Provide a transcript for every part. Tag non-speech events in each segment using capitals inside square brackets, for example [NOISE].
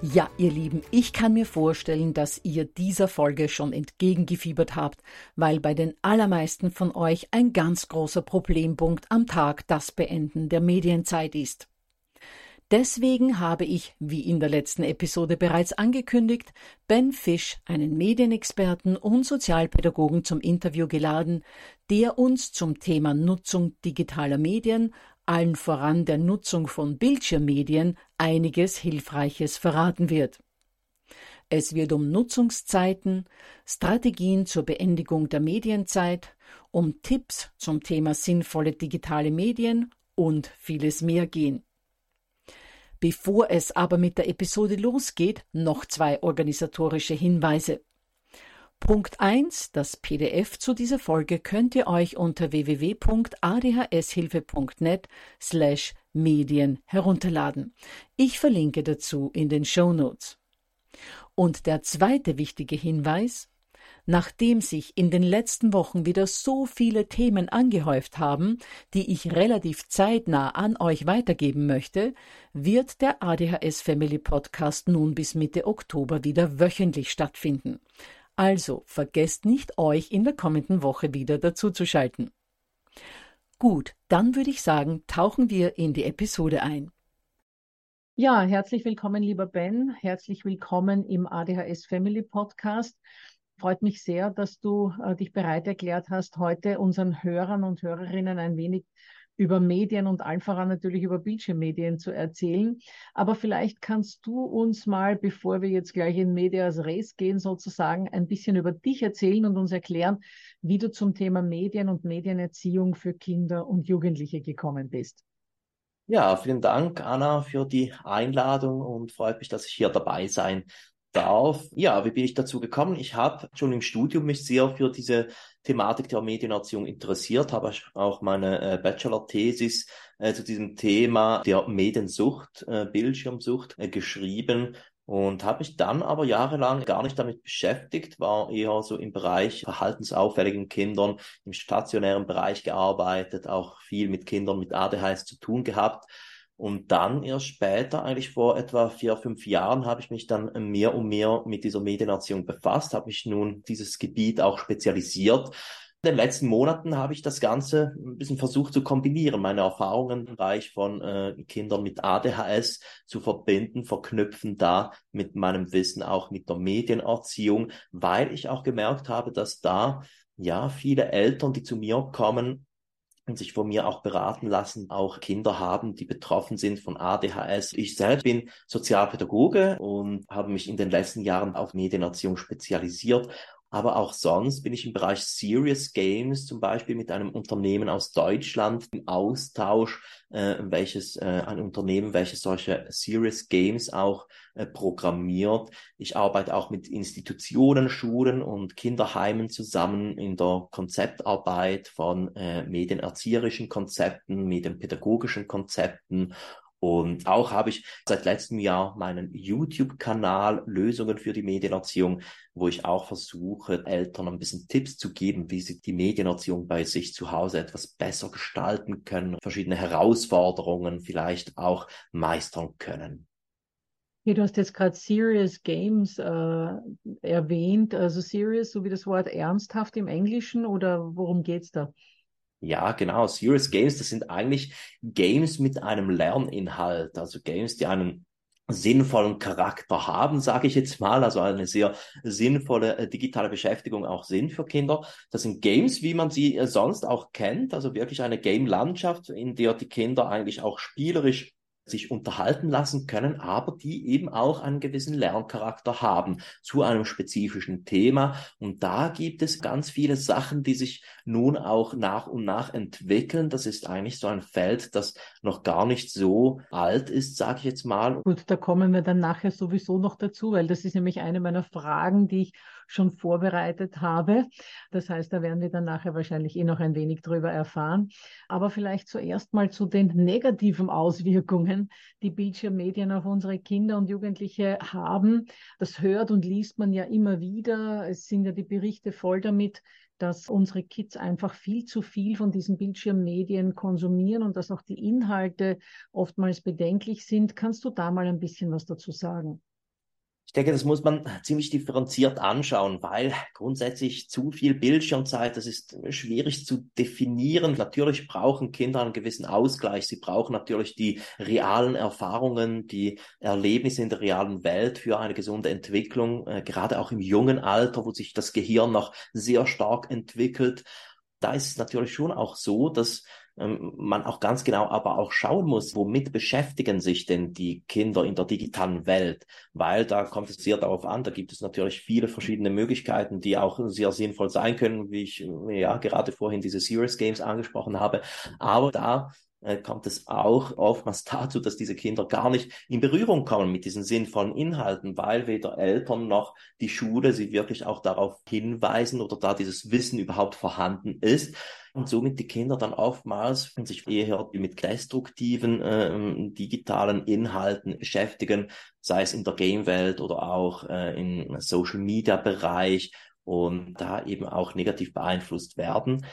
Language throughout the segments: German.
Ja, ihr Lieben, ich kann mir vorstellen, dass ihr dieser Folge schon entgegengefiebert habt, weil bei den allermeisten von euch ein ganz großer Problempunkt am Tag das Beenden der Medienzeit ist. Deswegen habe ich, wie in der letzten Episode bereits angekündigt, Ben Fisch, einen Medienexperten und Sozialpädagogen zum Interview geladen, der uns zum Thema Nutzung digitaler Medien allen voran der Nutzung von Bildschirmmedien, einiges Hilfreiches verraten wird. Es wird um Nutzungszeiten, Strategien zur Beendigung der Medienzeit, um Tipps zum Thema sinnvolle digitale Medien und vieles mehr gehen. Bevor es aber mit der Episode losgeht, noch zwei organisatorische Hinweise. Punkt 1, das PDF zu dieser Folge könnt ihr euch unter www.adhshilfe.net slash Medien herunterladen. Ich verlinke dazu in den Show Notes. Und der zweite wichtige Hinweis, Nachdem sich in den letzten Wochen wieder so viele Themen angehäuft haben, die ich relativ zeitnah an euch weitergeben möchte, wird der ADHS Family Podcast nun bis Mitte Oktober wieder wöchentlich stattfinden. Also vergesst nicht, euch in der kommenden Woche wieder dazuzuschalten. Gut, dann würde ich sagen, tauchen wir in die Episode ein. Ja, herzlich willkommen, lieber Ben. Herzlich willkommen im ADHS Family Podcast. Freut mich sehr, dass du äh, dich bereit erklärt hast, heute unseren Hörern und Hörerinnen ein wenig über Medien und allen voran natürlich über Bildschirmmedien zu erzählen. Aber vielleicht kannst du uns mal, bevor wir jetzt gleich in Medias Res gehen, sozusagen ein bisschen über dich erzählen und uns erklären, wie du zum Thema Medien und Medienerziehung für Kinder und Jugendliche gekommen bist. Ja, vielen Dank, Anna, für die Einladung und freut mich, dass ich hier dabei sein darf. Ja, wie bin ich dazu gekommen? Ich habe schon im Studium mich sehr für diese Thematik der Medienerziehung interessiert, habe auch meine äh, Bachelor-Thesis äh, zu diesem Thema der Mediensucht, äh, Bildschirmsucht äh, geschrieben und habe mich dann aber jahrelang gar nicht damit beschäftigt, war eher so im Bereich verhaltensauffälligen Kindern, im stationären Bereich gearbeitet, auch viel mit Kindern mit ADHS zu tun gehabt und dann erst später, eigentlich vor etwa vier, fünf Jahren, habe ich mich dann mehr und mehr mit dieser Medienerziehung befasst, habe mich nun dieses Gebiet auch spezialisiert. In den letzten Monaten habe ich das Ganze ein bisschen versucht zu kombinieren, meine Erfahrungen im Bereich von äh, Kindern mit ADHS zu verbinden, verknüpfen da mit meinem Wissen auch mit der Medienerziehung, weil ich auch gemerkt habe, dass da ja viele Eltern, die zu mir kommen, und sich von mir auch beraten lassen, auch Kinder haben, die betroffen sind von ADHS. Ich selbst bin Sozialpädagoge und habe mich in den letzten Jahren auf Medienerziehung spezialisiert Aber auch sonst bin ich im Bereich Serious Games zum Beispiel mit einem Unternehmen aus Deutschland im Austausch, äh, welches äh, ein Unternehmen, welches solche Serious Games auch äh, programmiert. Ich arbeite auch mit Institutionen, Schulen und Kinderheimen zusammen in der Konzeptarbeit von äh, medienerzieherischen Konzepten, medienpädagogischen Konzepten und auch habe ich seit letztem Jahr meinen YouTube-Kanal Lösungen für die Medienerziehung, wo ich auch versuche, Eltern ein bisschen Tipps zu geben, wie sie die Medienerziehung bei sich zu Hause etwas besser gestalten können, verschiedene Herausforderungen vielleicht auch meistern können. Ja, du hast jetzt gerade Serious Games äh, erwähnt, also Serious, so wie das Wort ernsthaft im Englischen oder worum geht's da? Ja, genau. Serious Games, das sind eigentlich Games mit einem Lerninhalt, also Games, die einen sinnvollen Charakter haben, sage ich jetzt mal, also eine sehr sinnvolle äh, digitale Beschäftigung auch sind für Kinder. Das sind Games, wie man sie äh, sonst auch kennt, also wirklich eine Game-Landschaft, in der die Kinder eigentlich auch spielerisch sich unterhalten lassen können, aber die eben auch einen gewissen Lerncharakter haben zu einem spezifischen Thema. Und da gibt es ganz viele Sachen, die sich nun auch nach und nach entwickeln. Das ist eigentlich so ein Feld, das noch gar nicht so alt ist, sage ich jetzt mal. Gut, da kommen wir dann nachher sowieso noch dazu, weil das ist nämlich eine meiner Fragen, die ich schon vorbereitet habe. Das heißt, da werden wir dann nachher wahrscheinlich eh noch ein wenig drüber erfahren. Aber vielleicht zuerst mal zu den negativen Auswirkungen, die Bildschirmmedien auf unsere Kinder und Jugendliche haben. Das hört und liest man ja immer wieder. Es sind ja die Berichte voll damit, dass unsere Kids einfach viel zu viel von diesen Bildschirmmedien konsumieren und dass auch die Inhalte oftmals bedenklich sind. Kannst du da mal ein bisschen was dazu sagen? Ich denke, das muss man ziemlich differenziert anschauen, weil grundsätzlich zu viel Bildschirmzeit, das ist schwierig zu definieren. Natürlich brauchen Kinder einen gewissen Ausgleich. Sie brauchen natürlich die realen Erfahrungen, die Erlebnisse in der realen Welt für eine gesunde Entwicklung, äh, gerade auch im jungen Alter, wo sich das Gehirn noch sehr stark entwickelt. Da ist es natürlich schon auch so, dass man auch ganz genau aber auch schauen muss, womit beschäftigen sich denn die Kinder in der digitalen Welt, weil da kommt es sehr darauf an, da gibt es natürlich viele verschiedene Möglichkeiten, die auch sehr sinnvoll sein können, wie ich ja gerade vorhin diese Serious Games angesprochen habe, aber da kommt es auch oftmals dazu, dass diese Kinder gar nicht in Berührung kommen mit diesen sinnvollen Inhalten, weil weder Eltern noch die Schule sie wirklich auch darauf hinweisen oder da dieses Wissen überhaupt vorhanden ist und somit die Kinder dann oftmals sich eher mit destruktiven äh, digitalen Inhalten beschäftigen, sei es in der Game-Welt oder auch äh, im Social-Media-Bereich und da eben auch negativ beeinflusst werden.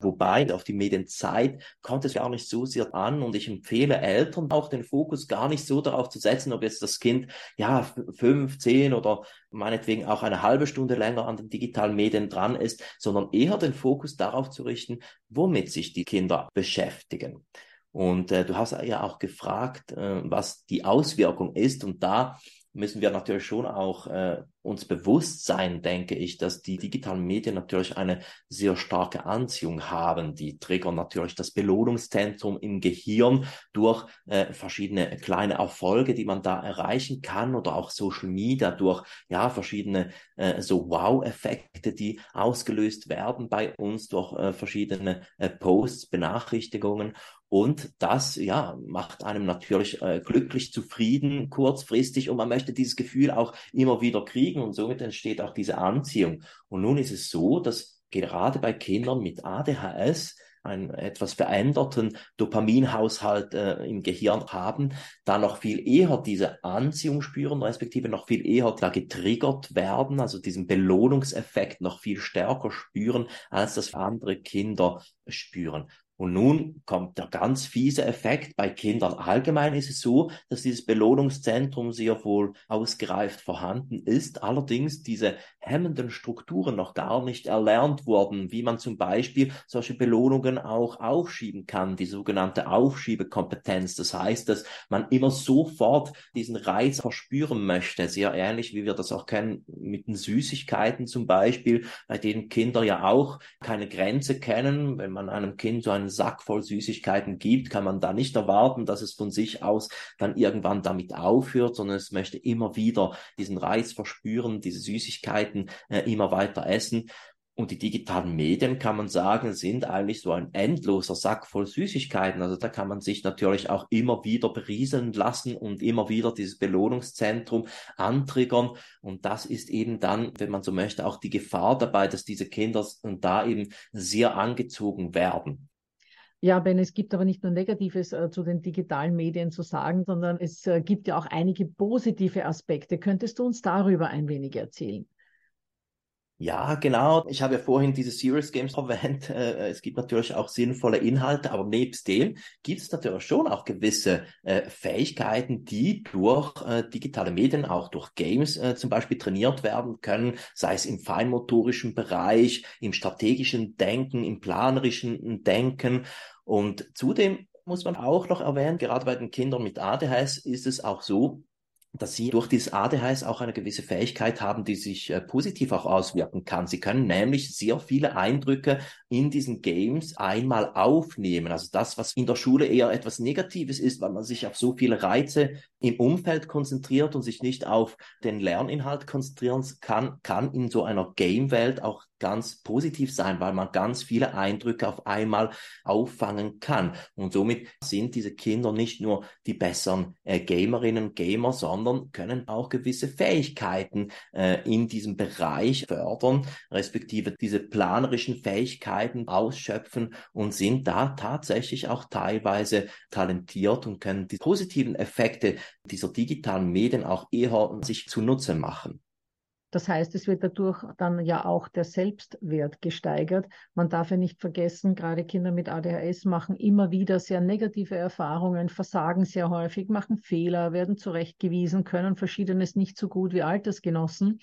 Wobei auf die Medienzeit kommt es gar nicht so sehr an und ich empfehle Eltern auch den Fokus gar nicht so darauf zu setzen, ob jetzt das Kind ja fünf, zehn oder meinetwegen auch eine halbe Stunde länger an den digitalen Medien dran ist, sondern eher den Fokus darauf zu richten, womit sich die Kinder beschäftigen. Und äh, du hast ja auch gefragt, äh, was die Auswirkung ist und da müssen wir natürlich schon auch äh, uns bewusst sein, denke ich, dass die digitalen Medien natürlich eine sehr starke Anziehung haben. Die triggern natürlich das Belohnungszentrum im Gehirn durch äh, verschiedene kleine Erfolge, die man da erreichen kann oder auch Social Media durch ja verschiedene äh, so Wow-Effekte, die ausgelöst werden bei uns durch äh, verschiedene äh, Posts, Benachrichtigungen und das, ja, macht einem natürlich äh, glücklich, zufrieden, kurzfristig und man möchte dieses Gefühl auch immer wieder kriegen und somit entsteht auch diese Anziehung. Und nun ist es so, dass gerade bei Kindern mit ADHS einen etwas veränderten Dopaminhaushalt äh, im Gehirn haben, da noch viel eher diese Anziehung spüren, respektive noch viel eher da getriggert werden, also diesen Belohnungseffekt noch viel stärker spüren, als das andere Kinder spüren. Und nun kommt der ganz fiese Effekt. Bei Kindern allgemein ist es so, dass dieses Belohnungszentrum sehr wohl ausgereift vorhanden ist. Allerdings diese hemmenden Strukturen noch gar nicht erlernt wurden, wie man zum Beispiel solche Belohnungen auch aufschieben kann, die sogenannte Aufschiebekompetenz. Das heißt, dass man immer sofort diesen Reiz verspüren möchte, sehr ähnlich wie wir das auch kennen mit den Süßigkeiten zum Beispiel, bei denen Kinder ja auch keine Grenze kennen. Wenn man einem Kind so einen Sack voll Süßigkeiten gibt, kann man da nicht erwarten, dass es von sich aus dann irgendwann damit aufhört, sondern es möchte immer wieder diesen Reiz verspüren, diese Süßigkeiten äh, immer weiter essen. Und die digitalen Medien, kann man sagen, sind eigentlich so ein endloser Sack voll Süßigkeiten. Also da kann man sich natürlich auch immer wieder berieseln lassen und immer wieder dieses Belohnungszentrum antriggern. Und das ist eben dann, wenn man so möchte, auch die Gefahr dabei, dass diese Kinder da eben sehr angezogen werden. Ja, Ben, es gibt aber nicht nur Negatives äh, zu den digitalen Medien zu sagen, sondern es äh, gibt ja auch einige positive Aspekte. Könntest du uns darüber ein wenig erzählen? Ja, genau. Ich habe ja vorhin diese Serious Games [LAUGHS] erwähnt. Äh, es gibt natürlich auch sinnvolle Inhalte, aber nebst dem gibt es natürlich schon auch gewisse äh, Fähigkeiten, die durch äh, digitale Medien, auch durch Games äh, zum Beispiel trainiert werden können, sei es im feinmotorischen Bereich, im strategischen Denken, im planerischen Denken. Und zudem muss man auch noch erwähnen, gerade bei den Kindern mit ADHS ist es auch so, dass sie durch dieses ADHS auch eine gewisse Fähigkeit haben, die sich äh, positiv auch auswirken kann. Sie können nämlich sehr viele Eindrücke in diesen Games einmal aufnehmen. Also das, was in der Schule eher etwas Negatives ist, weil man sich auf so viele Reize im Umfeld konzentriert und sich nicht auf den Lerninhalt konzentrieren kann, kann in so einer Game-Welt auch ganz positiv sein, weil man ganz viele Eindrücke auf einmal auffangen kann. Und somit sind diese Kinder nicht nur die besseren äh, Gamerinnen Gamer, sondern können auch gewisse Fähigkeiten äh, in diesem Bereich fördern, respektive diese planerischen Fähigkeiten ausschöpfen und sind da tatsächlich auch teilweise talentiert und können die positiven Effekte dieser digitalen Medien auch eher sich zunutze machen. Das heißt, es wird dadurch dann ja auch der Selbstwert gesteigert. Man darf ja nicht vergessen, gerade Kinder mit ADHS machen immer wieder sehr negative Erfahrungen, versagen sehr häufig, machen Fehler, werden zurechtgewiesen, können verschiedenes nicht so gut wie Altersgenossen.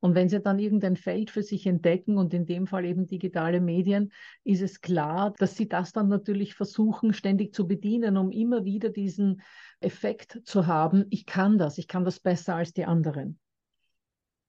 Und wenn sie dann irgendein Feld für sich entdecken und in dem Fall eben digitale Medien, ist es klar, dass sie das dann natürlich versuchen, ständig zu bedienen, um immer wieder diesen Effekt zu haben, ich kann das, ich kann das besser als die anderen.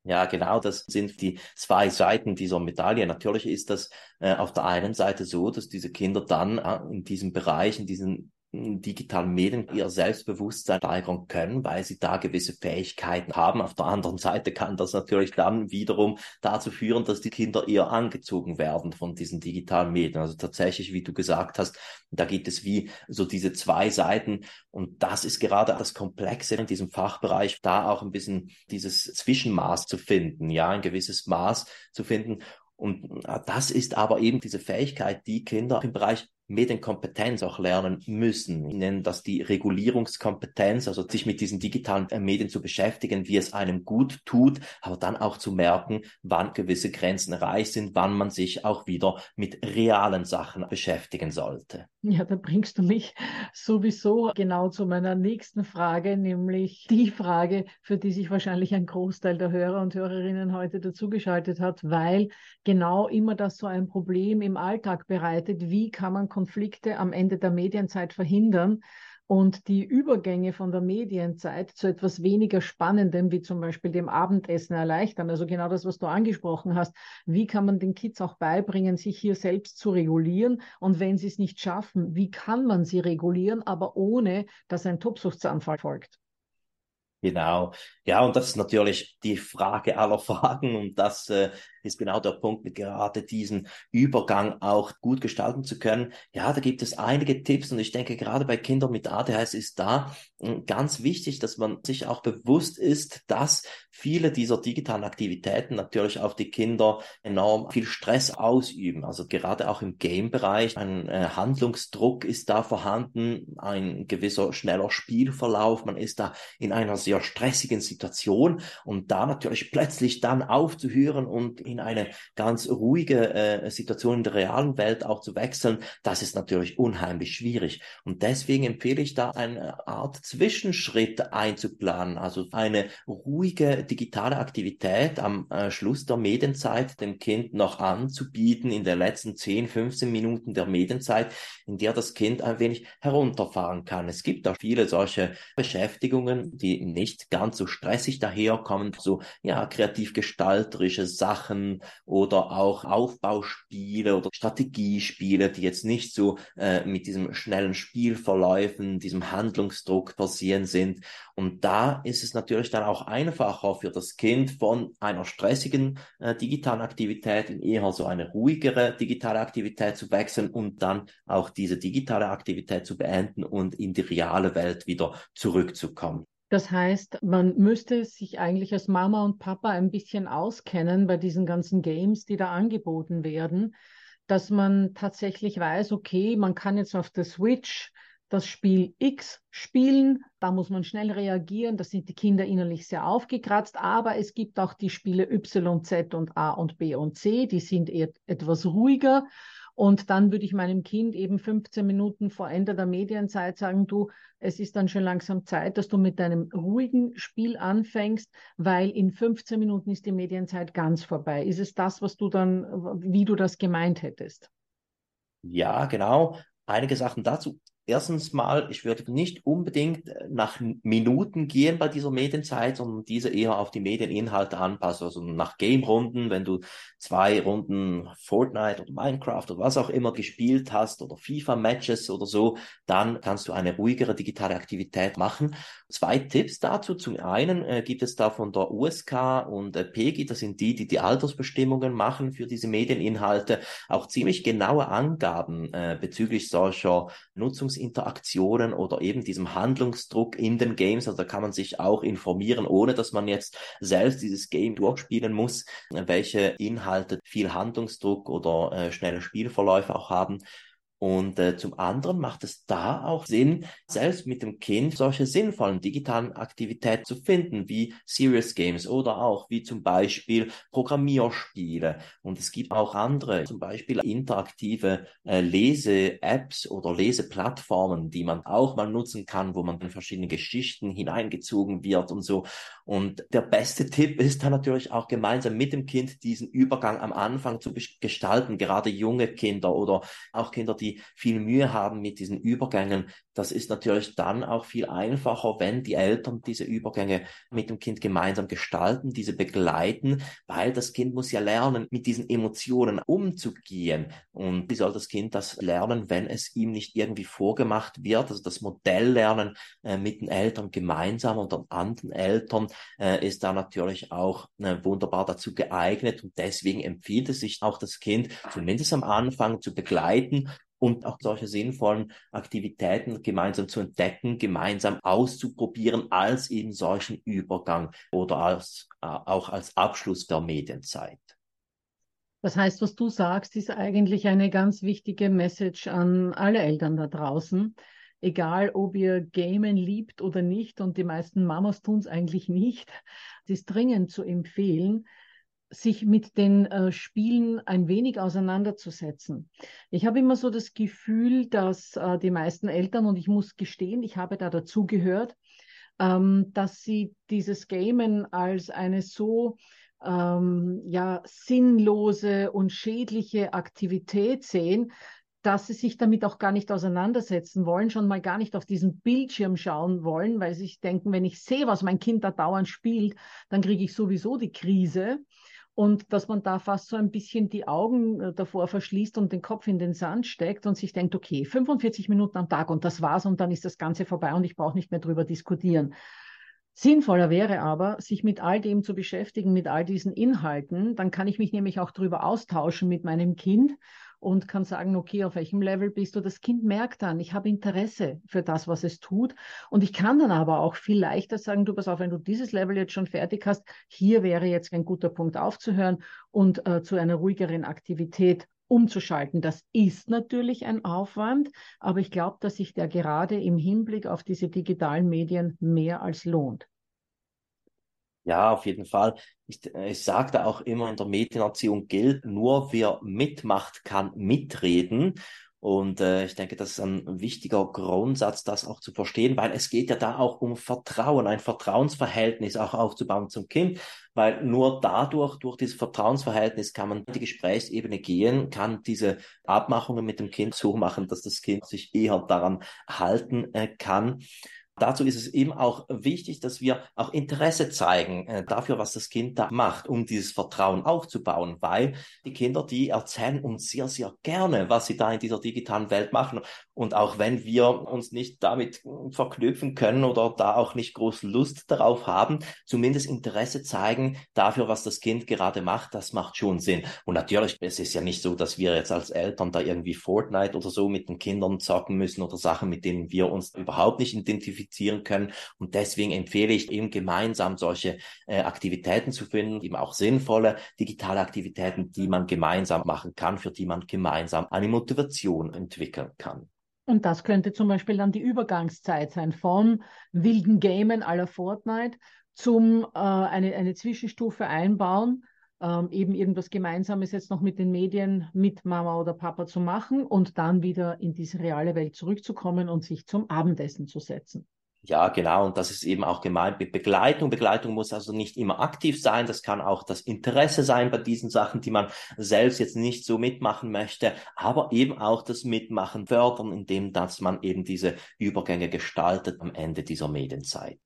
Ja, genau, das sind die zwei Seiten dieser Medaille. Natürlich ist das äh, auf der einen Seite so, dass diese Kinder dann äh, in diesem Bereich, in diesen digitalen Medien ihr Selbstbewusstsein steigern können, weil sie da gewisse Fähigkeiten haben. Auf der anderen Seite kann das natürlich dann wiederum dazu führen, dass die Kinder eher angezogen werden von diesen digitalen Medien. Also tatsächlich, wie du gesagt hast, da gibt es wie so diese zwei Seiten und das ist gerade das Komplexe in diesem Fachbereich, da auch ein bisschen dieses Zwischenmaß zu finden, ja, ein gewisses Maß zu finden. Und äh, das ist aber eben diese Fähigkeit, die Kinder im Bereich Medienkompetenz auch lernen müssen. Ich nenne das die Regulierungskompetenz, also sich mit diesen digitalen äh, Medien zu beschäftigen, wie es einem gut tut, aber dann auch zu merken, wann gewisse Grenzen erreicht sind, wann man sich auch wieder mit realen Sachen beschäftigen sollte. Ja, da bringst du mich sowieso genau zu meiner nächsten Frage, nämlich die Frage, für die sich wahrscheinlich ein Großteil der Hörer und Hörerinnen heute dazugeschaltet hat, weil genau immer das so ein Problem im Alltag bereitet. Wie kann man Konflikte am Ende der Medienzeit verhindern und die Übergänge von der Medienzeit zu etwas weniger Spannendem, wie zum Beispiel dem Abendessen erleichtern. Also genau das, was du angesprochen hast. Wie kann man den Kids auch beibringen, sich hier selbst zu regulieren? Und wenn sie es nicht schaffen, wie kann man sie regulieren, aber ohne, dass ein Tobsuchtsanfall folgt? Genau. Ja, und das ist natürlich die Frage aller Fragen und das äh, ist genau der Punkt, mit gerade diesen Übergang auch gut gestalten zu können. Ja, da gibt es einige Tipps und ich denke, gerade bei Kindern mit ADHS ist da hm, ganz wichtig, dass man sich auch bewusst ist, dass viele dieser digitalen Aktivitäten natürlich auf die Kinder enorm viel Stress ausüben. Also gerade auch im Game-Bereich, ein äh, Handlungsdruck ist da vorhanden, ein gewisser schneller Spielverlauf, man ist da in einer sehr stressigen Situation und da natürlich plötzlich dann aufzuhören und in eine ganz ruhige äh, Situation in der realen Welt auch zu wechseln, das ist natürlich unheimlich schwierig. Und deswegen empfehle ich da eine Art Zwischenschritt einzuplanen, also eine ruhige digitale Aktivität am äh, Schluss der Medienzeit dem Kind noch anzubieten in den letzten 10, 15 Minuten der Medienzeit, in der das Kind ein wenig herunterfahren kann. Es gibt da viele solche Beschäftigungen, die nicht ganz so stressig daherkommen, so ja kreativ gestalterische Sachen, machen oder auch Aufbauspiele oder Strategiespiele, die jetzt nicht so äh, mit diesem schnellen Spielverläufen, diesem Handlungsdruck passieren sind. Und da ist es natürlich dann auch einfacher für das Kind von einer stressigen äh, digitalen Aktivität in eher so eine ruhigere digitale Aktivität zu wechseln und dann auch diese digitale Aktivität zu beenden und in die reale Welt wieder zurückzukommen. Das heißt, man müsste sich eigentlich als Mama und Papa ein bisschen auskennen bei diesen ganzen Games, die da angeboten werden, dass man tatsächlich weiß, okay, man kann jetzt auf der Switch das Spiel X spielen, da muss man schnell reagieren, da sind die Kinder innerlich sehr aufgekratzt, aber es gibt auch die Spiele Y, Z und A und B und C, die sind etwas ruhiger und dann würde ich meinem Kind eben 15 Minuten vor Ende der Medienzeit sagen, du, es ist dann schon langsam Zeit, dass du mit deinem ruhigen Spiel anfängst, weil in 15 Minuten ist die Medienzeit ganz vorbei. Ist es das, was du dann, wie du das gemeint hättest? Ja, genau. Einige Sachen dazu. Erstens mal, ich würde nicht unbedingt äh, nach Minuten gehen bei dieser Medienzeit, sondern diese eher auf die Medieninhalte anpassen. Also nach Game-Runden, wenn du zwei Runden Fortnite oder Minecraft oder was auch immer gespielt hast oder FIFA-Matches oder so, dann kannst du eine ruhigere digitale Aktivität machen. Zwei Tipps dazu. Zum einen äh, gibt es da von der USK und äh, PEGI, das sind die, die die Altersbestimmungen machen für diese Medieninhalte, auch ziemlich genaue Angaben äh, bezüglich solcher Nutzungs Interaktionen oder eben diesem Handlungsdruck in den Games. Also da kann man sich auch informieren, ohne dass man jetzt selbst dieses Game durchspielen muss, welche Inhalte viel Handlungsdruck oder äh, schnelle Spielverläufe auch haben. Und äh, zum anderen macht es da auch Sinn, selbst mit dem Kind solche sinnvollen digitalen Aktivitäten zu finden, wie Serious Games oder auch wie zum Beispiel Programmierspiele. Und es gibt auch andere, zum Beispiel interaktive äh, Lese-Apps oder Leseplattformen, die man auch mal nutzen kann, wo man in verschiedene Geschichten hineingezogen wird und so. Und der beste Tipp ist dann natürlich auch gemeinsam mit dem Kind diesen Übergang am Anfang zu gestalten, gerade junge Kinder oder auch Kinder, die viel Mühe haben mit diesen Übergängen. Das ist natürlich dann auch viel einfacher, wenn die Eltern diese Übergänge mit dem Kind gemeinsam gestalten, diese begleiten, weil das Kind muss ja lernen, mit diesen Emotionen umzugehen. Und wie soll das Kind das lernen, wenn es ihm nicht irgendwie vorgemacht wird? Also das Modell lernen äh, mit den Eltern gemeinsam und den anderen Eltern äh, ist da natürlich auch äh, wunderbar dazu geeignet. Und deswegen empfiehlt es sich auch das Kind zumindest am Anfang zu begleiten und auch solche sinnvollen Aktivitäten gemeinsam zu entdecken, gemeinsam auszuprobieren als eben solchen Übergang oder als, äh, auch als Abschluss der Medienzeit. Das heißt, was du sagst, ist eigentlich eine ganz wichtige Message an alle Eltern da draußen. Egal, ob ihr Gamen liebt oder nicht, und die meisten Mamas tun es eigentlich nicht, es ist dringend zu empfehlen, sich mit den äh, Spielen ein wenig auseinanderzusetzen. Ich habe immer so das Gefühl, dass äh, die meisten Eltern, und ich muss gestehen, ich habe da dazugehört, ähm, dass sie dieses Gamen als eine so ähm, ja, sinnlose und schädliche Aktivität sehen, dass sie sich damit auch gar nicht auseinandersetzen wollen, schon mal gar nicht auf diesen Bildschirm schauen wollen, weil sie sich denken, wenn ich sehe, was mein Kind da dauernd spielt, dann kriege ich sowieso die Krise und dass man da fast so ein bisschen die Augen äh, davor verschließt und den Kopf in den Sand steckt und sich denkt, okay, 45 Minuten am Tag und das war's und dann ist das Ganze vorbei und ich brauche nicht mehr drüber diskutieren. Sinnvoller wäre aber, sich mit all dem zu beschäftigen, mit all diesen Inhalten. Dann kann ich mich nämlich auch darüber austauschen mit meinem Kind und kann sagen, okay, auf welchem Level bist du? Das Kind merkt dann, ich habe Interesse für das, was es tut. Und ich kann dann aber auch viel leichter sagen, du pass auf, wenn du dieses Level jetzt schon fertig hast, hier wäre jetzt ein guter Punkt aufzuhören und äh, zu einer ruhigeren Aktivität umzuschalten. Das ist natürlich ein Aufwand, aber ich glaube, dass sich der gerade im Hinblick auf diese digitalen Medien mehr als lohnt. Ja, auf jeden Fall. Ich, ich sagte auch immer, in der Medienerziehung gilt, nur wer mitmacht, kann mitreden. Und äh, ich denke, das ist ein wichtiger Grundsatz, das auch zu verstehen, weil es geht ja da auch um Vertrauen, ein Vertrauensverhältnis auch aufzubauen zum Kind, weil nur dadurch, durch dieses Vertrauensverhältnis kann man die Gesprächsebene gehen, kann diese Abmachungen mit dem Kind so machen, dass das Kind sich eher daran halten äh, kann. Dazu ist es eben auch wichtig, dass wir auch Interesse zeigen äh, dafür, was das Kind da macht, um dieses Vertrauen aufzubauen, weil die Kinder, die erzählen uns sehr, sehr gerne, was sie da in dieser digitalen Welt machen. Und auch wenn wir uns nicht damit verknüpfen können oder da auch nicht groß Lust darauf haben, zumindest Interesse zeigen dafür, was das Kind gerade macht, das macht schon Sinn. Und natürlich, es ist ja nicht so, dass wir jetzt als Eltern da irgendwie Fortnite oder so mit den Kindern zocken müssen oder Sachen, mit denen wir uns überhaupt nicht identifizieren können. Und deswegen empfehle ich eben gemeinsam solche äh, Aktivitäten zu finden, eben auch sinnvolle digitale Aktivitäten, die man gemeinsam machen kann, für die man gemeinsam eine Motivation entwickeln kann. Und das könnte zum Beispiel dann die Übergangszeit sein vom wilden Gamen aller Fortnite zum äh, eine, eine Zwischenstufe einbauen, ähm, eben irgendwas Gemeinsames jetzt noch mit den Medien, mit Mama oder Papa zu machen und dann wieder in diese reale Welt zurückzukommen und sich zum Abendessen zu setzen. Ja, genau. Und das ist eben auch gemeint mit Begleitung. Begleitung muss also nicht immer aktiv sein. Das kann auch das Interesse sein bei diesen Sachen, die man selbst jetzt nicht so mitmachen möchte, aber eben auch das Mitmachen fördern, indem dass man eben diese Übergänge gestaltet am Ende dieser Medienzeit.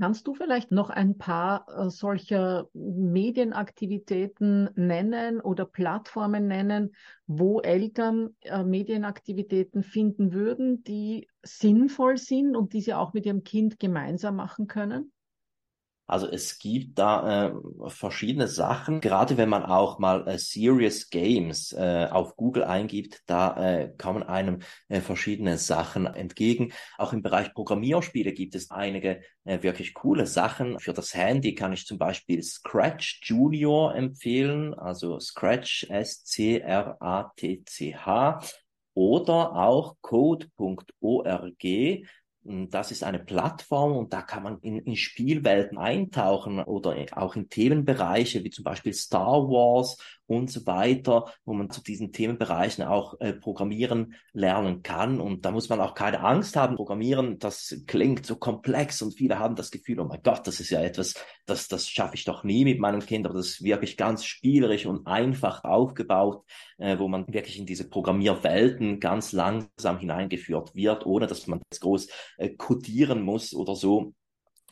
Kannst du vielleicht noch ein paar äh, solcher Medienaktivitäten nennen oder Plattformen nennen, wo Eltern äh, Medienaktivitäten finden würden, die sinnvoll sind und die sie auch mit ihrem Kind gemeinsam machen können? Also es gibt da äh, verschiedene Sachen, gerade wenn man auch mal äh, Serious Games äh, auf Google eingibt, da äh, kommen einem äh, verschiedene Sachen entgegen. Auch im Bereich Programmierspiele gibt es einige äh, wirklich coole Sachen. Für das Handy kann ich zum Beispiel Scratch Junior empfehlen, also Scratch S-C-R-A-T-C-H oder auch code.org. Das ist eine Plattform und da kann man in, in Spielwelten eintauchen oder auch in Themenbereiche wie zum Beispiel Star Wars und so weiter, wo man zu diesen Themenbereichen auch äh, programmieren lernen kann. Und da muss man auch keine Angst haben. Programmieren, das klingt so komplex und viele haben das Gefühl, oh mein Gott, das ist ja etwas, das, das schaffe ich doch nie mit meinem Kind, aber das ist wirklich ganz spielerisch und einfach aufgebaut, äh, wo man wirklich in diese Programmierwelten ganz langsam hineingeführt wird, ohne dass man das groß äh, codieren muss oder so.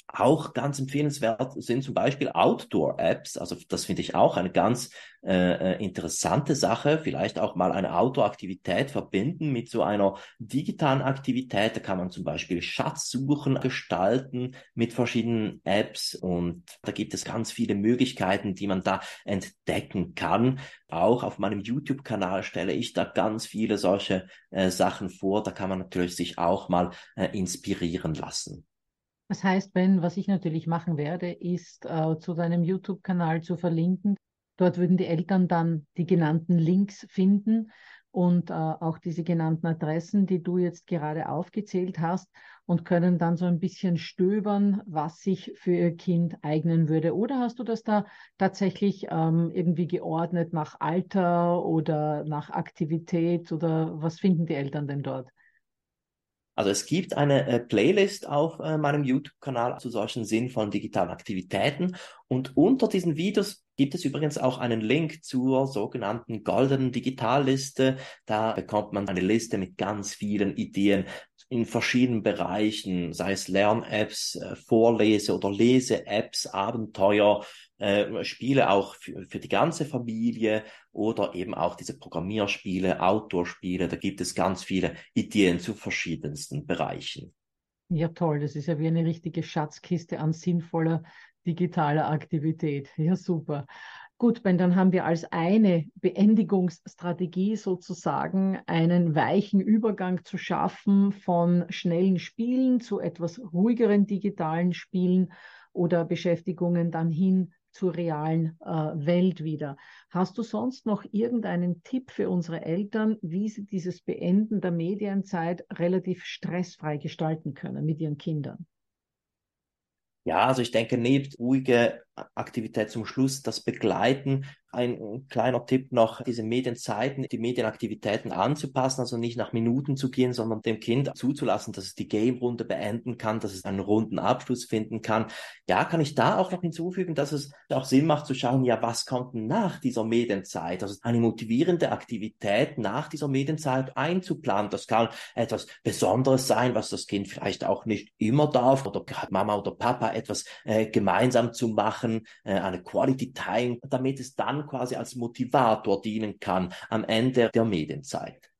Auch ganz empfehlenswert sind zum Beispiel Outdoor-Apps. Also das finde ich auch eine ganz äh, äh, interessante Sache. Vielleicht auch mal eine Outdoor-Aktivität verbinden mit so einer digitalen Aktivität. Da kann man zum Beispiel Schatzsuchen gestalten mit verschiedenen Apps und da gibt es ganz viele Möglichkeiten, die man da entdecken kann. Auch auf meinem YouTube-Kanal stelle ich da ganz viele solche äh, Sachen vor. Da kann man natürlich sich auch mal äh, inspirieren lassen. Das heißt, wenn, was ich natürlich machen werde, ist äh, zu deinem YouTube-Kanal zu verlinken. Dort würden die Eltern dann die genannten Links finden und äh, auch diese genannten Adressen, die du jetzt gerade aufgezählt hast und können dann so ein bisschen stöbern, was sich für ihr Kind eignen würde. Oder hast du das da tatsächlich ähm, irgendwie geordnet nach Alter oder nach Aktivität oder was finden die Eltern denn dort? Also es gibt eine äh, Playlist auf äh, meinem YouTube-Kanal zu solchen sinnvollen digitalen Aktivitäten und unter diesen Videos gibt es übrigens auch einen Link zur sogenannten goldenen Digitalliste. Da bekommt man eine Liste mit ganz vielen Ideen in verschiedenen Bereichen, sei es Lern-Apps, äh, Vorlese- oder Lese-Apps, Abenteuer, äh, Spiele auch für, für die ganze Familie oder eben auch diese Programmierspiele, Outdoor-Spiele. Da gibt es ganz viele Ideen zu verschiedensten Bereichen. Ja, toll. Das ist ja wie eine richtige Schatzkiste an sinnvoller digitaler Aktivität. Ja, super. Gut, Ben, dann haben wir als eine Beendigungsstrategie sozusagen einen weichen Übergang zu schaffen von schnellen Spielen zu etwas ruhigeren digitalen Spielen oder Beschäftigungen dann hin zur realen äh, Welt wieder. Hast du sonst noch irgendeinen Tipp für unsere Eltern, wie sie dieses Beenden der Medienzeit relativ stressfrei gestalten können mit ihren Kindern? Ja, also ich denke, neben ruhige Aktivität zum Schluss, das Begleiten. Ein kleiner Tipp noch, diese Medienzeiten, die Medienaktivitäten anzupassen, also nicht nach Minuten zu gehen, sondern dem Kind zuzulassen, dass es die Game-Runde beenden kann, dass es einen runden Abschluss finden kann. Ja, kann ich da auch noch hinzufügen, dass es auch Sinn macht zu schauen, ja, was kommt nach dieser Medienzeit? Also eine motivierende Aktivität nach dieser Medienzeit einzuplanen. Das kann etwas Besonderes sein, was das Kind vielleicht auch nicht immer darf oder Mama oder Papa etwas äh, gemeinsam zu machen, äh, eine Quality Time, damit es dann quasi als Motivator dienen kann am Ende der Medienzeit.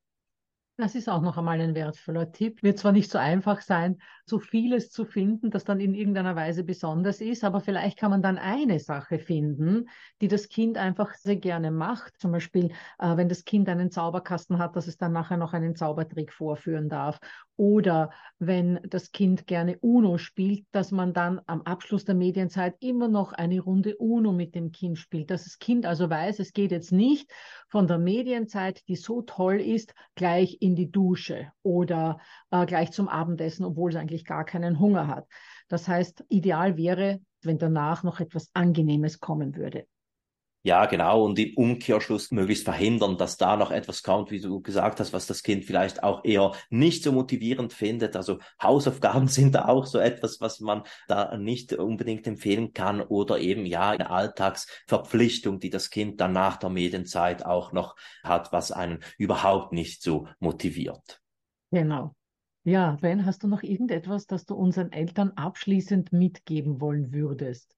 Das ist auch noch einmal ein wertvoller Tipp. Wird zwar nicht so einfach sein, so vieles zu finden, das dann in irgendeiner Weise besonders ist, aber vielleicht kann man dann eine Sache finden, die das Kind einfach sehr gerne macht. Zum Beispiel, äh, wenn das Kind einen Zauberkasten hat, dass es dann nachher noch einen Zaubertrick vorführen darf. Oder wenn das Kind gerne Uno spielt, dass man dann am Abschluss der Medienzeit immer noch eine Runde Uno mit dem Kind spielt. Dass das Kind also weiß, es geht jetzt nicht von der Medienzeit, die so toll ist, gleich in die Dusche oder äh, gleich zum Abendessen, obwohl es eigentlich gar keinen Hunger hat. Das heißt, ideal wäre, wenn danach noch etwas Angenehmes kommen würde. Ja, genau. Und im Umkehrschluss möglichst verhindern, dass da noch etwas kommt, wie du gesagt hast, was das Kind vielleicht auch eher nicht so motivierend findet. Also Hausaufgaben [LAUGHS] sind da auch so etwas, was man da nicht unbedingt empfehlen kann oder eben ja eine Alltagsverpflichtung, die das Kind dann nach der Medienzeit auch noch hat, was einen überhaupt nicht so motiviert. Genau. Ja, Ben, hast du noch irgendetwas, das du unseren Eltern abschließend mitgeben wollen würdest?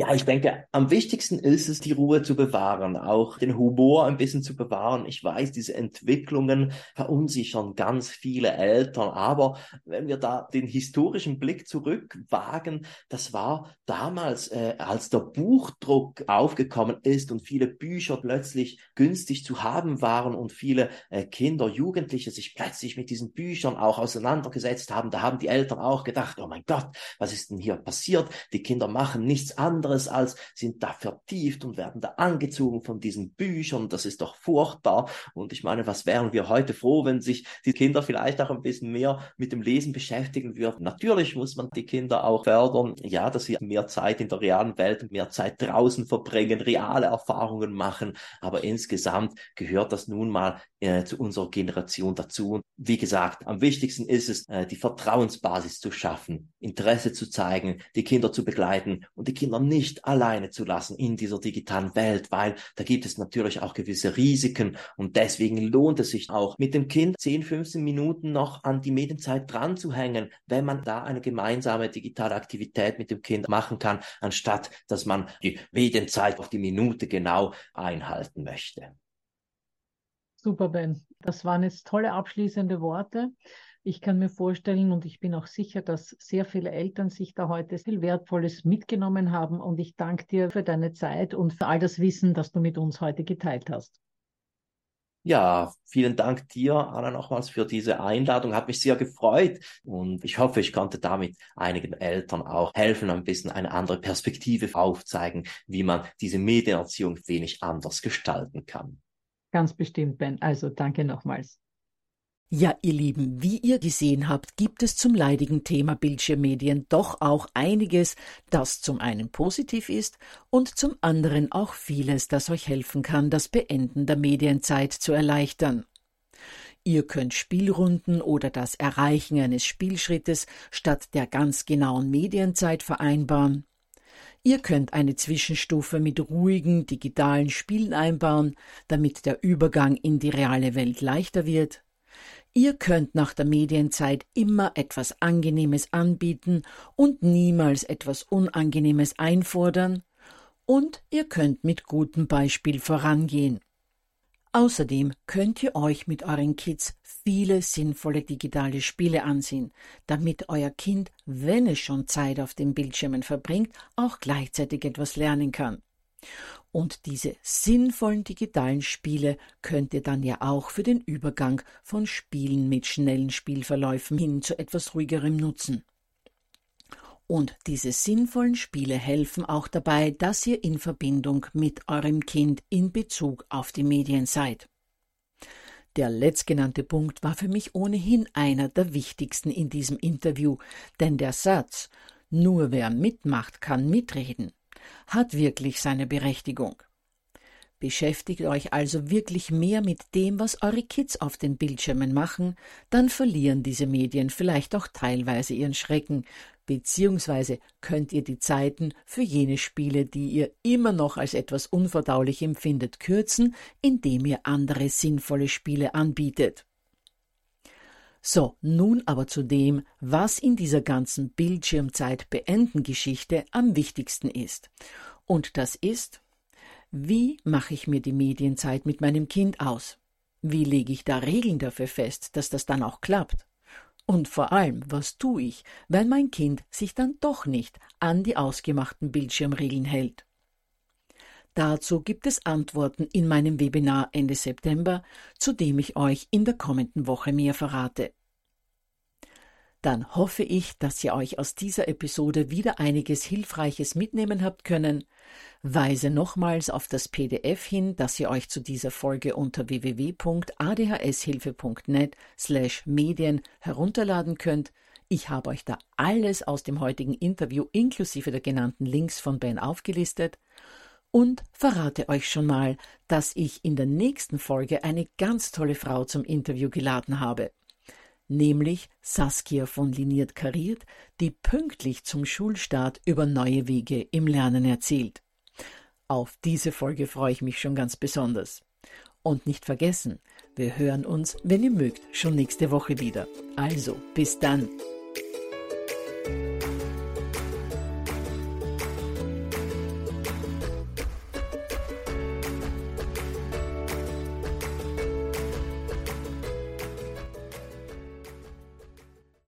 Ja, ich denke, am wichtigsten ist es, die Ruhe zu bewahren, auch den Humor ein bisschen zu bewahren. Ich weiß, diese Entwicklungen verunsichern ganz viele Eltern, aber wenn wir da den historischen Blick zurückwagen, das war damals, äh, als der Buchdruck aufgekommen ist und viele Bücher plötzlich günstig zu haben waren und viele äh, Kinder, Jugendliche sich plötzlich mit diesen Büchern auch auseinandergesetzt haben, da haben die Eltern auch gedacht, oh mein Gott, was ist denn hier passiert? Die Kinder machen nichts anderes anderes als sind da vertieft und werden da angezogen von diesen Büchern. Das ist doch furchtbar. Und ich meine, was wären wir heute froh, wenn sich die Kinder vielleicht auch ein bisschen mehr mit dem Lesen beschäftigen würden? Natürlich muss man die Kinder auch fördern, ja, dass sie mehr Zeit in der realen Welt, mehr Zeit draußen verbringen, reale Erfahrungen machen. Aber insgesamt gehört das nun mal äh, zu unserer Generation dazu. Und wie gesagt, am wichtigsten ist es, äh, die Vertrauensbasis zu schaffen, Interesse zu zeigen, die Kinder zu begleiten und die Kinder nicht alleine zu lassen in dieser digitalen Welt, weil da gibt es natürlich auch gewisse Risiken und deswegen lohnt es sich auch mit dem Kind 10, 15 Minuten noch an die Medienzeit dran zu hängen, wenn man da eine gemeinsame digitale Aktivität mit dem Kind machen kann, anstatt dass man die Medienzeit auf die Minute genau einhalten möchte. Super, Ben. Das waren jetzt tolle abschließende Worte. Ich kann mir vorstellen und ich bin auch sicher, dass sehr viele Eltern sich da heute viel Wertvolles mitgenommen haben. Und ich danke dir für deine Zeit und für all das Wissen, das du mit uns heute geteilt hast. Ja, vielen Dank dir, Anna, nochmals für diese Einladung. Hat mich sehr gefreut und ich hoffe, ich konnte damit einigen Eltern auch helfen, ein bisschen eine andere Perspektive aufzeigen, wie man diese Medienerziehung wenig anders gestalten kann. Ganz bestimmt, Ben. Also danke nochmals. Ja, ihr Lieben, wie ihr gesehen habt, gibt es zum leidigen Thema Bildschirmmedien doch auch einiges, das zum einen positiv ist und zum anderen auch vieles, das euch helfen kann, das Beenden der Medienzeit zu erleichtern. Ihr könnt Spielrunden oder das Erreichen eines Spielschrittes statt der ganz genauen Medienzeit vereinbaren. Ihr könnt eine Zwischenstufe mit ruhigen digitalen Spielen einbauen, damit der Übergang in die reale Welt leichter wird. Ihr könnt nach der Medienzeit immer etwas Angenehmes anbieten und niemals etwas Unangenehmes einfordern, und ihr könnt mit gutem Beispiel vorangehen. Außerdem könnt ihr euch mit euren Kids viele sinnvolle digitale Spiele ansehen, damit euer Kind, wenn es schon Zeit auf den Bildschirmen verbringt, auch gleichzeitig etwas lernen kann. Und diese sinnvollen digitalen Spiele könnt ihr dann ja auch für den Übergang von Spielen mit schnellen Spielverläufen hin zu etwas ruhigerem nutzen. Und diese sinnvollen Spiele helfen auch dabei, dass ihr in Verbindung mit eurem Kind in Bezug auf die Medien seid. Der letztgenannte Punkt war für mich ohnehin einer der wichtigsten in diesem Interview, denn der Satz Nur wer mitmacht, kann mitreden, hat wirklich seine Berechtigung. Beschäftigt euch also wirklich mehr mit dem, was eure Kids auf den Bildschirmen machen, dann verlieren diese Medien vielleicht auch teilweise ihren Schrecken, beziehungsweise könnt ihr die Zeiten für jene Spiele, die ihr immer noch als etwas unverdaulich empfindet, kürzen, indem ihr andere sinnvolle Spiele anbietet. So, nun aber zu dem, was in dieser ganzen Bildschirmzeit beenden Geschichte am wichtigsten ist. Und das ist, wie mache ich mir die Medienzeit mit meinem Kind aus? Wie lege ich da Regeln dafür fest, dass das dann auch klappt? Und vor allem, was tue ich, wenn mein Kind sich dann doch nicht an die ausgemachten Bildschirmregeln hält? Dazu gibt es Antworten in meinem Webinar Ende September, zu dem ich euch in der kommenden Woche mehr verrate dann hoffe ich, dass ihr euch aus dieser Episode wieder einiges Hilfreiches mitnehmen habt können. Weise nochmals auf das PDF hin, das ihr euch zu dieser Folge unter www.adhshilfe.net slash Medien herunterladen könnt. Ich habe euch da alles aus dem heutigen Interview inklusive der genannten Links von Ben aufgelistet und verrate euch schon mal, dass ich in der nächsten Folge eine ganz tolle Frau zum Interview geladen habe nämlich Saskia von Liniert Kariert, die pünktlich zum Schulstart über neue Wege im Lernen erzählt. Auf diese Folge freue ich mich schon ganz besonders. Und nicht vergessen, wir hören uns, wenn ihr mögt, schon nächste Woche wieder. Also, bis dann.